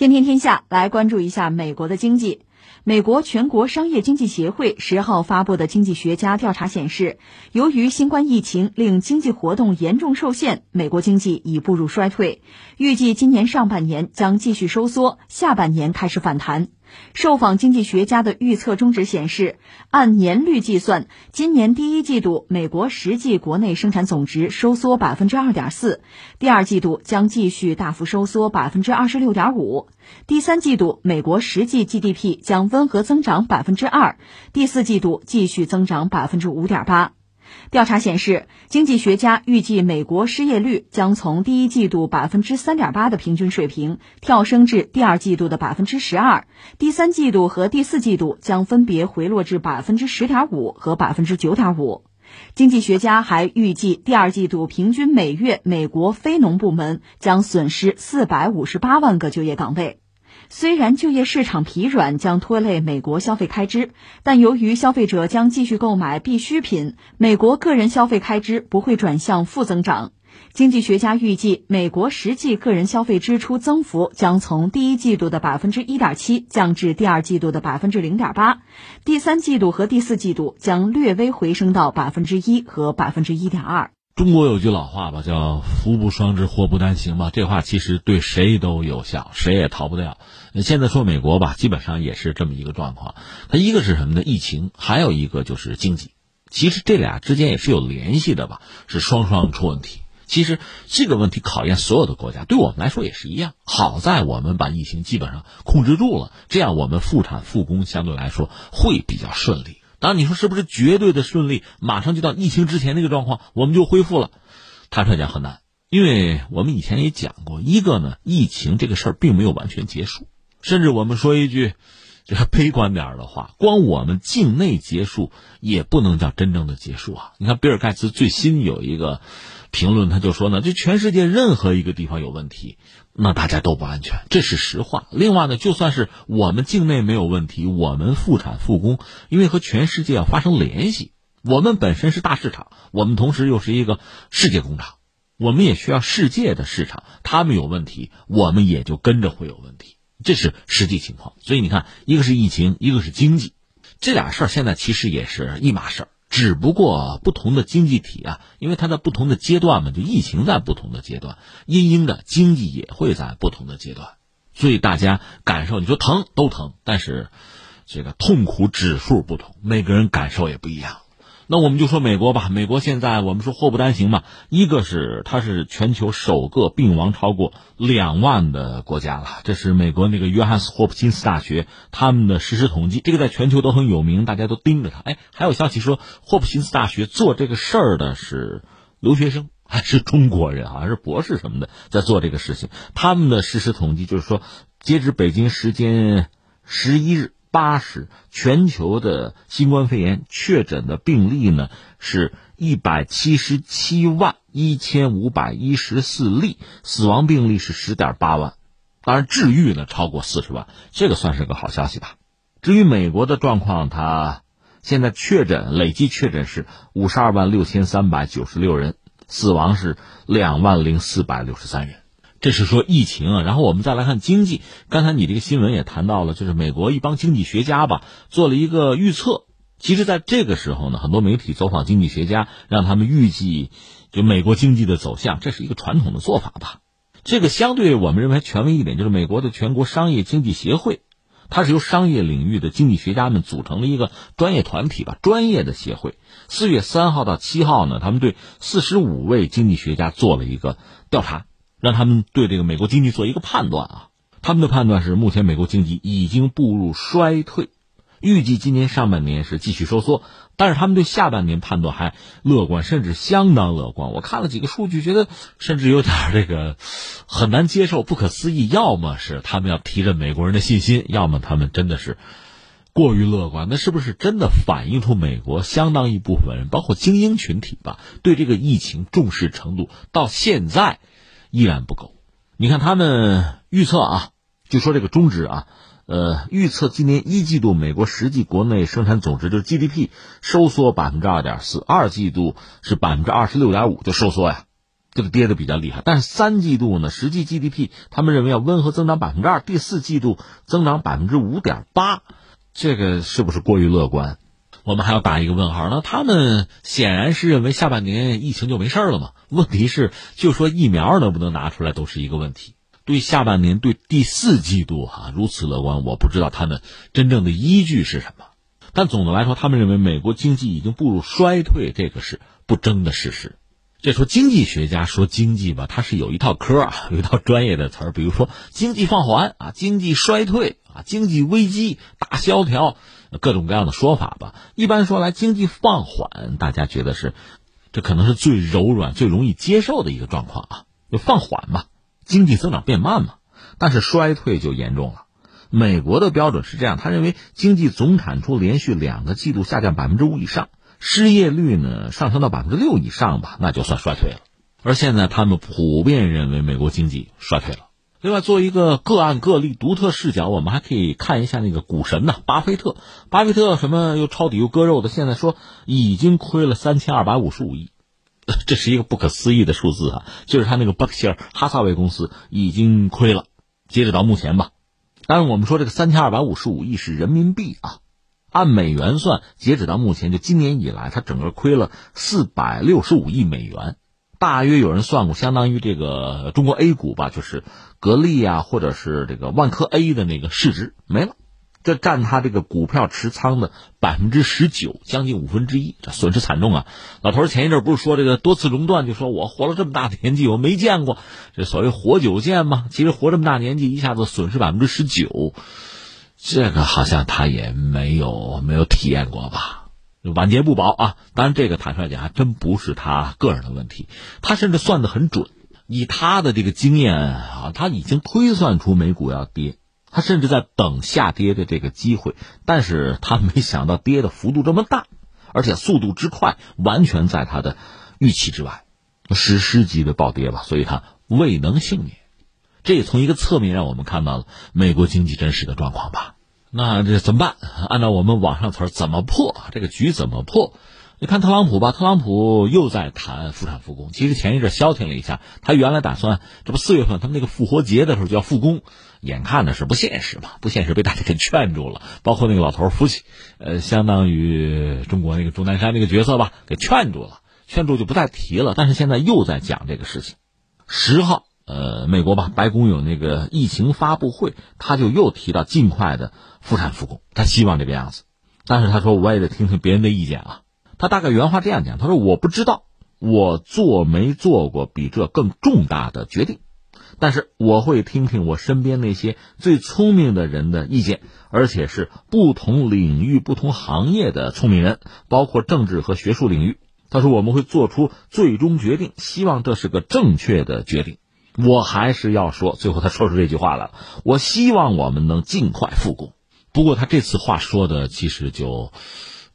天天天下来关注一下美国的经济。美国全国商业经济协会十号发布的经济学家调查显示，由于新冠疫情令经济活动严重受限，美国经济已步入衰退，预计今年上半年将继续收缩，下半年开始反弹。受访经济学家的预测中值显示，按年率计算，今年第一季度美国实际国内生产总值收缩百分之二点四，第二季度将继续大幅收缩百分之二十六点五，第三季度美国实际 GDP 将温和增长百分之二，第四季度继续增长百分之五点八。调查显示，经济学家预计美国失业率将从第一季度百分之三点八的平均水平跳升至第二季度的百分之十二，第三季度和第四季度将分别回落至百分之十点五和百分之九点五。经济学家还预计，第二季度平均每月美国非农部门将损失四百五十八万个就业岗位。虽然就业市场疲软将拖累美国消费开支，但由于消费者将继续购买必需品，美国个人消费开支不会转向负增长。经济学家预计，美国实际个人消费支出增幅将从第一季度的百分之一点七降至第二季度的百分之零点八，第三季度和第四季度将略微回升到百分之一和百分之一点二。中国有句老话吧，叫“福不双至，祸不单行”吧。这话其实对谁都有效，谁也逃不掉。现在说美国吧，基本上也是这么一个状况。它一个是什么呢？疫情，还有一个就是经济。其实这俩之间也是有联系的吧，是双双出问题。其实这个问题考验所有的国家，对我们来说也是一样。好在我们把疫情基本上控制住了，这样我们复产复工相对来说会比较顺利。当然，你说是不是绝对的顺利？马上就到疫情之前那个状况，我们就恢复了？坦率讲很难，因为我们以前也讲过，一个呢，疫情这个事儿并没有完全结束，甚至我们说一句这个悲观点的话，光我们境内结束也不能叫真正的结束啊！你看，比尔盖茨最新有一个评论，他就说呢，就全世界任何一个地方有问题。那大家都不安全，这是实话。另外呢，就算是我们境内没有问题，我们复产复工，因为和全世界要发生联系，我们本身是大市场，我们同时又是一个世界工厂，我们也需要世界的市场。他们有问题，我们也就跟着会有问题，这是实际情况。所以你看，一个是疫情，一个是经济，这俩事儿现在其实也是一码事儿。只不过不同的经济体啊，因为它在不同的阶段嘛，就疫情在不同的阶段，因应的经济也会在不同的阶段，所以大家感受，你说疼都疼，但是这个痛苦指数不同，每个人感受也不一样。那我们就说美国吧，美国现在我们说祸不单行嘛，一个是它是全球首个病亡超过两万的国家了，这是美国那个约翰斯霍普金斯大学他们的实时统计，这个在全球都很有名，大家都盯着它。哎，还有消息说霍普金斯大学做这个事儿的是留学生 还是中国人，好像是博士什么的在做这个事情。他们的实时统计就是说，截止北京时间十一日。八十，全球的新冠肺炎确诊的病例呢是一百七十七万一千五百一十四例，死亡病例是十点八万，当然治愈呢超过四十万，这个算是个好消息吧。至于美国的状况，它现在确诊累计确诊是五十二万六千三百九十六人，死亡是两万零四百六十三人。这是说疫情啊，然后我们再来看经济。刚才你这个新闻也谈到了，就是美国一帮经济学家吧做了一个预测。其实，在这个时候呢，很多媒体走访经济学家，让他们预计就美国经济的走向，这是一个传统的做法吧。这个相对我们认为权威一点，就是美国的全国商业经济协会，它是由商业领域的经济学家们组成的一个专业团体吧，专业的协会。四月三号到七号呢，他们对四十五位经济学家做了一个调查。让他们对这个美国经济做一个判断啊，他们的判断是目前美国经济已经步入衰退，预计今年上半年是继续收缩，但是他们对下半年判断还乐观，甚至相当乐观。我看了几个数据，觉得甚至有点这个很难接受、不可思议。要么是他们要提振美国人的信心，要么他们真的是过于乐观。那是不是真的反映出美国相当一部分人，包括精英群体吧，对这个疫情重视程度到现在？依然不够，你看他们预测啊，就说这个中值啊，呃，预测今年一季度美国实际国内生产总值就是 GDP 收缩百分之二点四，二季度是百分之二十六点五就收缩呀，这个跌的比较厉害。但是三季度呢，实际 GDP 他们认为要温和增长百分之二，第四季度增长百分之五点八，这个是不是过于乐观？我们还要打一个问号。那他们显然是认为下半年疫情就没事了嘛？问题是，就说疫苗能不能拿出来都是一个问题。对下半年、对第四季度哈如此乐观，我不知道他们真正的依据是什么。但总的来说，他们认为美国经济已经步入衰退，这个是不争的事实。这说经济学家说经济吧，它是有一套科啊，有一套专业的词儿，比如说经济放缓啊、经济衰退啊、经济危机、大萧条，各种各样的说法吧。一般说来，经济放缓，大家觉得是这可能是最柔软、最容易接受的一个状况啊，就放缓嘛，经济增长变慢嘛。但是衰退就严重了。美国的标准是这样，他认为经济总产出连续两个季度下降百分之五以上，失业率呢上升到百分之六以上吧，那就算衰退了。而现在他们普遍认为美国经济衰退了。另外，作为一个个案个例、独特视角，我们还可以看一下那个股神呐，巴菲特。巴菲特什么又抄底又割肉的，现在说已经亏了三千二百五十五亿，这是一个不可思议的数字啊！就是他那个伯克希尔哈萨韦公司已经亏了，截止到目前吧。但是我们说这个三千二百五十五亿是人民币啊，按美元算，截止到目前就今年以来，他整个亏了四百六十五亿美元，大约有人算过，相当于这个中国 A 股吧，就是格力啊，或者是这个万科 A 的那个市值没了。这占他这个股票持仓的百分之十九，将近五分之一，这损失惨重啊！老头前一阵不是说这个多次熔断，就说我活了这么大年纪，我没见过这所谓活久见嘛？其实活这么大年纪，一下子损失百分之十九，这个好像他也没有没有体验过吧？晚节不保啊！当然，这个坦率讲，还真不是他个人的问题，他甚至算得很准，以他的这个经验啊，他已经推算出美股要跌。他甚至在等下跌的这个机会，但是他没想到跌的幅度这么大，而且速度之快，完全在他的预期之外，史诗级的暴跌吧，所以他未能幸免。这也从一个侧面让我们看到了美国经济真实的状况吧。那这怎么办？按照我们网上词儿，怎么破这个局？怎么破？你看特朗普吧，特朗普又在谈复产复工。其实前一阵消停了一下，他原来打算这不四月份他们那个复活节的时候就要复工。眼看的是不现实嘛，不现实被大家给劝住了，包括那个老头夫妻，呃，相当于中国那个钟南山那个角色吧，给劝住了，劝住就不再提了。但是现在又在讲这个事情。十号，呃，美国吧，白宫有那个疫情发布会，他就又提到尽快的复产复工，他希望这个样子。但是他说我也得听听别人的意见啊。他大概原话这样讲，他说我不知道，我做没做过比这更重大的决定。但是我会听听我身边那些最聪明的人的意见，而且是不同领域、不同行业的聪明人，包括政治和学术领域。他说我们会做出最终决定，希望这是个正确的决定。我还是要说，最后他说出这句话了：我希望我们能尽快复工。不过他这次话说的其实就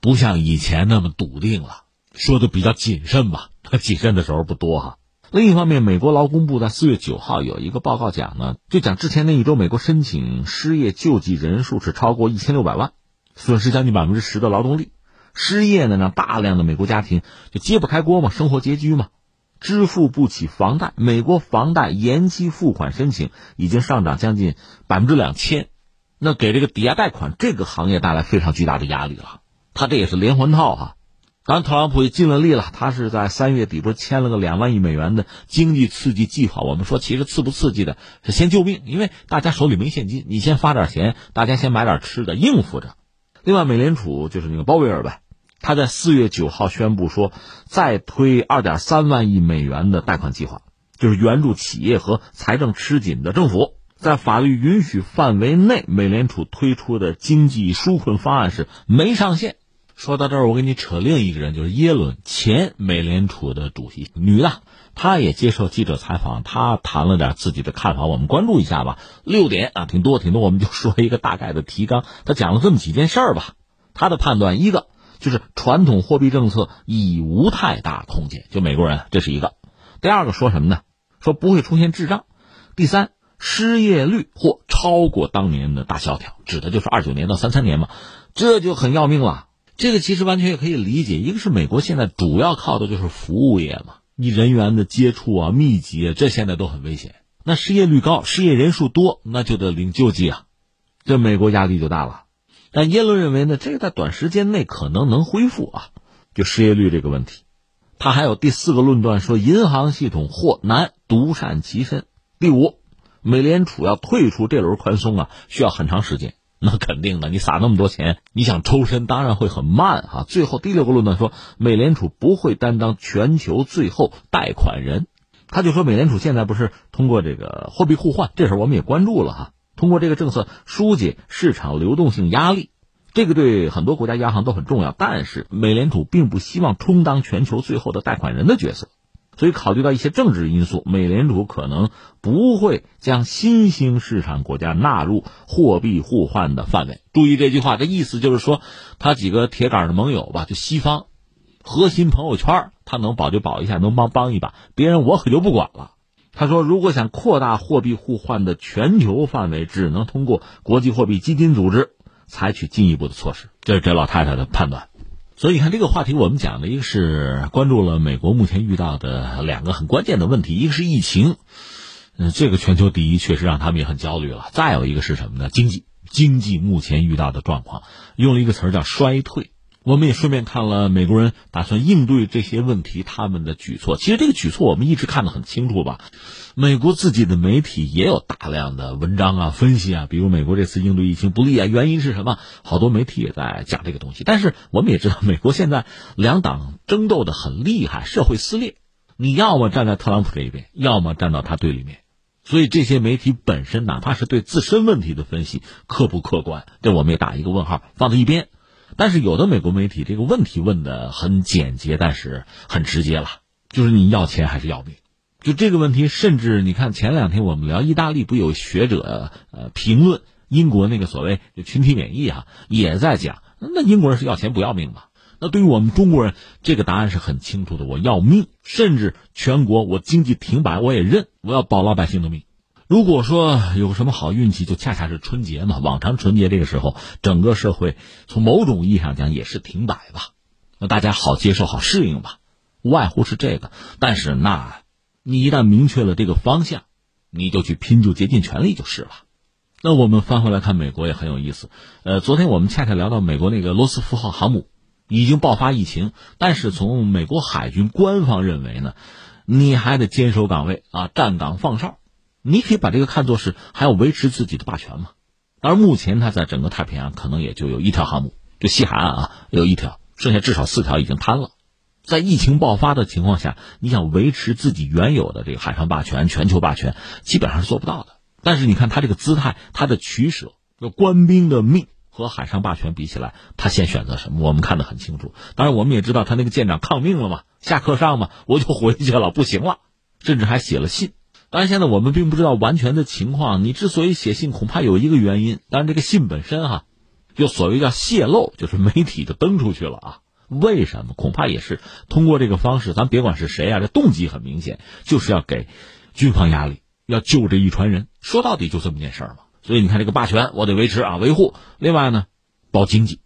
不像以前那么笃定了，说的比较谨慎吧。他谨慎的时候不多哈。另一方面，美国劳工部在四月九号有一个报告讲呢，就讲之前那一周，美国申请失业救济人数是超过一千六百万，损失将近百分之十的劳动力。失业呢，让大量的美国家庭就揭不开锅嘛，生活拮据嘛，支付不起房贷。美国房贷延期付款申请已经上涨将近百分之两千，那给这个抵押贷款这个行业带来非常巨大的压力了。他这也是连环套哈。当然，特朗普也尽了力了。他是在三月底不是签了个两万亿美元的经济刺激计划？我们说，其实刺不刺激的是先救命，因为大家手里没现金，你先发点钱，大家先买点吃的应付着。另外，美联储就是那个鲍威尔呗，他在四月九号宣布说，再推二点三万亿美元的贷款计划，就是援助企业和财政吃紧的政府。在法律允许范围内，美联储推出的经济纾困方案是没上限。说到这儿，我给你扯另一个人，就是耶伦，前美联储的主席，女的，她也接受记者采访，她谈了点自己的看法，我们关注一下吧。六点啊，挺多挺多，我们就说一个大概的提纲。他讲了这么几件事儿吧，他的判断，一个就是传统货币政策已无太大空间，就美国人，这是一个。第二个说什么呢？说不会出现滞胀。第三，失业率或超过当年的大萧条，指的就是二九年到三三年嘛，这就很要命了。这个其实完全也可以理解，一个是美国现在主要靠的就是服务业嘛，你人员的接触啊、密集啊，这现在都很危险。那失业率高、失业人数多，那就得领救济啊，这美国压力就大了。但耶伦认为呢，这个在短时间内可能能恢复啊，就失业率这个问题。他还有第四个论断说，银行系统或难独善其身。第五，美联储要退出这轮宽松啊，需要很长时间。那肯定的，你撒那么多钱，你想抽身当然会很慢哈。最后第六个论断说，美联储不会担当全球最后贷款人。他就说，美联储现在不是通过这个货币互换，这事我们也关注了哈。通过这个政策疏解市场流动性压力，这个对很多国家央行都很重要。但是美联储并不希望充当全球最后的贷款人的角色，所以考虑到一些政治因素，美联储可能不会将新兴市场国家纳入货币互换的范围。注意这句话，这意思就是说，他几个铁杆的盟友吧，就西方核心朋友圈，他能保就保一下，能帮帮一把，别人我可就不管了。他说：“如果想扩大货币互换的全球范围，只能通过国际货币基金组织采取进一步的措施。”这是这老太太的判断。所以你看，这个话题我们讲的一个是关注了美国目前遇到的两个很关键的问题，一个是疫情，嗯，这个全球第一确实让他们也很焦虑了。再有一个是什么呢？经济，经济目前遇到的状况，用了一个词儿叫衰退。我们也顺便看了美国人打算应对这些问题他们的举措。其实这个举措我们一直看得很清楚吧？美国自己的媒体也有大量的文章啊、分析啊，比如美国这次应对疫情不利啊，原因是什么？好多媒体也在讲这个东西。但是我们也知道，美国现在两党争斗的很厉害，社会撕裂。你要么站在特朗普这一边，要么站到他对立面。所以这些媒体本身，哪怕是对自身问题的分析客不客观，这我们也打一个问号，放在一边。但是有的美国媒体这个问题问的很简洁，但是很直接了，就是你要钱还是要命？就这个问题，甚至你看前两天我们聊意大利，不有学者呃评论英国那个所谓群体免疫啊，也在讲，那英国人是要钱不要命吗？那对于我们中国人，这个答案是很清楚的，我要命，甚至全国我经济停摆我也认，我要保老百姓的命。如果说有什么好运气，就恰恰是春节嘛。往常春节这个时候，整个社会从某种意义上讲也是停摆吧，那大家好接受、好适应吧，无外乎是这个。但是，那你一旦明确了这个方向，你就去拼，就竭尽全力就是了。那我们翻回来看美国也很有意思。呃，昨天我们恰恰聊到美国那个罗斯福号航母已经爆发疫情，但是从美国海军官方认为呢，你还得坚守岗位啊，站岗放哨。你可以把这个看作是还要维持自己的霸权嘛？而目前它在整个太平洋可能也就有一条航母，就西海岸啊有一条，剩下至少四条已经瘫了。在疫情爆发的情况下，你想维持自己原有的这个海上霸权、全球霸权，基本上是做不到的。但是你看他这个姿态，他的取舍，就官兵的命和海上霸权比起来，他先选择什么？我们看得很清楚。当然，我们也知道他那个舰长抗命了嘛，下课上嘛，我就回去了，不行了，甚至还写了信。当然，现在我们并不知道完全的情况。你之所以写信，恐怕有一个原因。当然，这个信本身哈，就所谓叫泄露，就是媒体就登出去了啊。为什么？恐怕也是通过这个方式。咱别管是谁啊，这动机很明显，就是要给军方压力，要救这一船人。说到底就这么件事儿嘛。所以你看，这个霸权我得维持啊，维护。另外呢，保经济，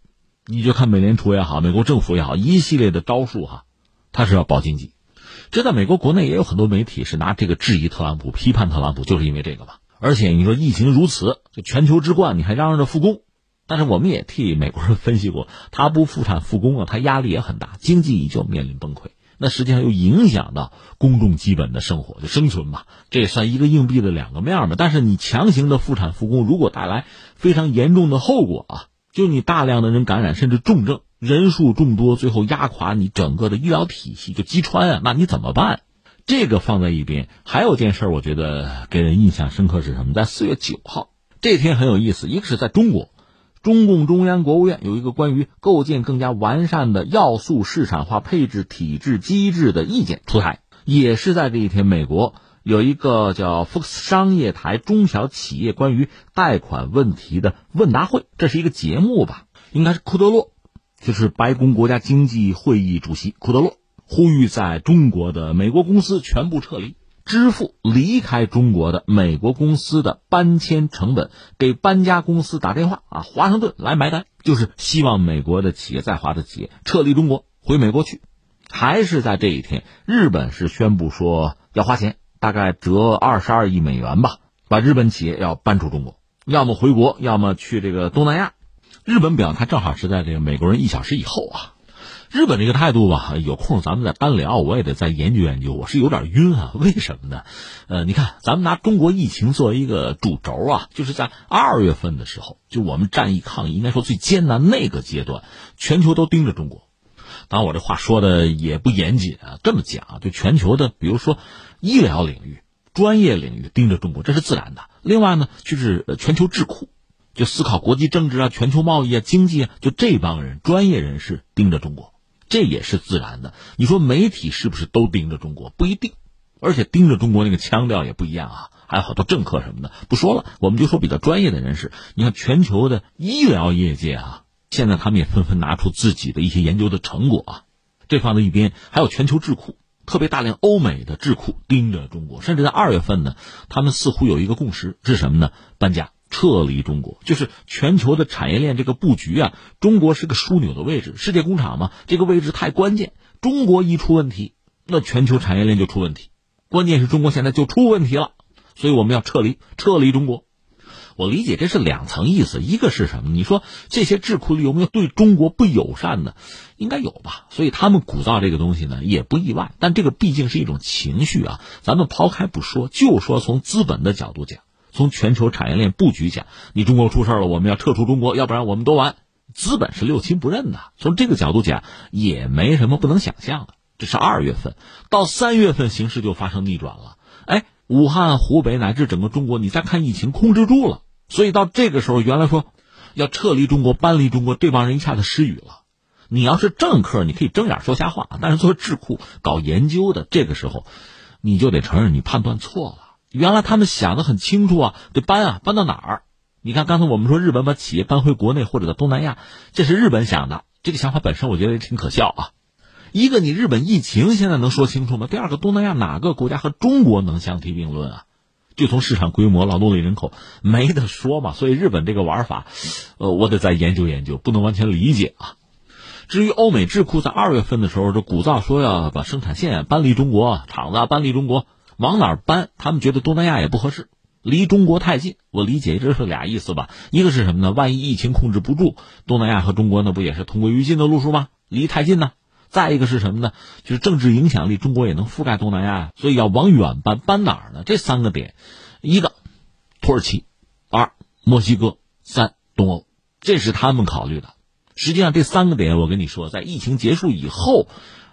你就看美联储也好，美国政府也好，一系列的招数哈，他是要保经济。这在美国国内也有很多媒体是拿这个质疑特朗普、批判特朗普，就是因为这个吧。而且你说疫情如此，就全球之冠，你还嚷嚷着复工，但是我们也替美国人分析过，他不复产复工啊，他压力也很大，经济依旧面临崩溃，那实际上又影响到公众基本的生活就生存嘛，这也算一个硬币的两个面嘛。但是你强行的复产复工，如果带来非常严重的后果啊，就你大量的人感染，甚至重症。人数众多，最后压垮你整个的医疗体系，就击穿啊！那你怎么办？这个放在一边。还有件事，我觉得给人印象深刻是什么？在四月九号这天很有意思，一个是在中国，中共中央国务院有一个关于构建更加完善的要素市场化配置体制机制的意见出台；也是在这一天，美国有一个叫福克斯商业台中小企业关于贷款问题的问答会，这是一个节目吧？应该是库德洛。就是白宫国家经济会议主席库德洛呼吁，在中国的美国公司全部撤离，支付离开中国的美国公司的搬迁成本，给搬家公司打电话啊，华盛顿来买单，就是希望美国的企业在华的企业撤离中国，回美国去。还是在这一天，日本是宣布说要花钱，大概折二十二亿美元吧，把日本企业要搬出中国，要么回国，要么去这个东南亚。日本表态正好是在这个美国人一小时以后啊。日本这个态度吧，有空咱们再单聊，我也得再研究研究。我是有点晕啊，为什么呢？呃，你看，咱们拿中国疫情作为一个主轴啊，就是在二月份的时候，就我们战役抗疫应该说最艰难那个阶段，全球都盯着中国。当然，我这话说的也不严谨啊。这么讲，就全球的，比如说医疗领域、专业领域盯着中国，这是自然的。另外呢，就是全球智库，就思考国际政治啊、全球贸易啊、经济啊，就这帮人专业人士盯着中国。这也是自然的。你说媒体是不是都盯着中国？不一定，而且盯着中国那个腔调也不一样啊。还有好多政客什么的，不说了。我们就说比较专业的人士。你看全球的医疗业界啊，现在他们也纷纷拿出自己的一些研究的成果啊。这放在一边，还有全球智库，特别大量欧美的智库盯着中国。甚至在二月份呢，他们似乎有一个共识是什么呢？搬家。撤离中国，就是全球的产业链这个布局啊。中国是个枢纽的位置，世界工厂嘛，这个位置太关键。中国一出问题，那全球产业链就出问题。关键是中国现在就出问题了，所以我们要撤离，撤离中国。我理解这是两层意思，一个是什么？你说这些智库里有没有对中国不友善的？应该有吧。所以他们鼓噪这个东西呢，也不意外。但这个毕竟是一种情绪啊，咱们抛开不说，就说从资本的角度讲。从全球产业链布局讲，你中国出事了，我们要撤出中国，要不然我们都完。资本是六亲不认的，从这个角度讲，也没什么不能想象的。这是二月份，到三月份形势就发生逆转了。哎，武汉、湖北乃至整个中国，你再看疫情控制住了，所以到这个时候，原来说要撤离中国、搬离中国，这帮人一下子失语了。你要是政客，你可以睁眼说瞎话，但是作为智库搞研究的，这个时候你就得承认你判断错了。原来他们想的很清楚啊，得搬啊，搬到哪儿？你看刚才我们说日本把企业搬回国内或者到东南亚，这是日本想的。这个想法本身我觉得也挺可笑啊。一个你日本疫情现在能说清楚吗？第二个东南亚哪个国家和中国能相提并论啊？就从市场规模、劳动力人口没得说嘛。所以日本这个玩法，呃，我得再研究研究，不能完全理解啊。至于欧美智库在二月份的时候就鼓噪说要把生产线搬离中国，厂子搬离中国。往哪搬？他们觉得东南亚也不合适，离中国太近。我理解这是俩意思吧？一个是什么呢？万一疫情控制不住，东南亚和中国那不也是同归于尽的路数吗？离太近呢？再一个是什么呢？就是政治影响力，中国也能覆盖东南亚，所以要往远搬。搬哪儿呢？这三个点：一个土耳其，二墨西哥，三东欧。这是他们考虑的。实际上，这三个点我跟你说，在疫情结束以后，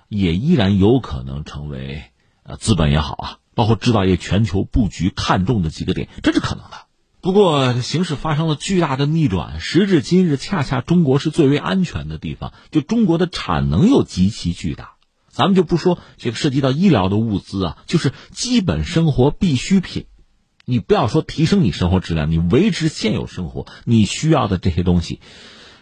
也依然有可能成为呃资本也好啊。包括制造业全球布局看重的几个点，这是可能的。不过形势发生了巨大的逆转，时至今日，恰恰中国是最为安全的地方。就中国的产能又极其巨大，咱们就不说这个涉及到医疗的物资啊，就是基本生活必需品，你不要说提升你生活质量，你维持现有生活，你需要的这些东西，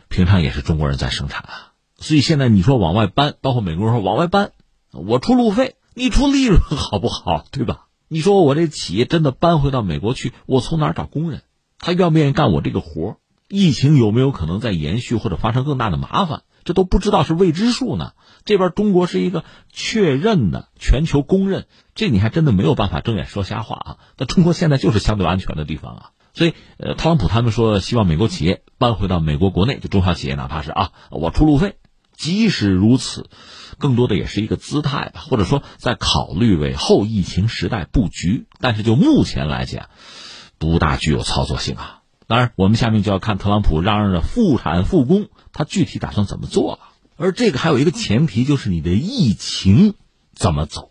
平常也是中国人在生产啊。所以现在你说往外搬，包括美国人说往外搬，我出路费。你出利润 好不好，对吧？你说我这企业真的搬回到美国去，我从哪儿找工人？他愿不愿意干我这个活儿？疫情有没有可能再延续或者发生更大的麻烦？这都不知道是未知数呢。这边中国是一个确认的全球公认，这你还真的没有办法睁眼说瞎话啊。那中国现在就是相对安全的地方啊，所以呃，特朗普他们说希望美国企业搬回到美国国内，就中小企业哪怕是啊，我出路费。即使如此，更多的也是一个姿态吧，或者说在考虑为后疫情时代布局。但是就目前来讲，不大具有操作性啊。当然，我们下面就要看特朗普嚷嚷着复产复工，他具体打算怎么做了。而这个还有一个前提，就是你的疫情怎么走。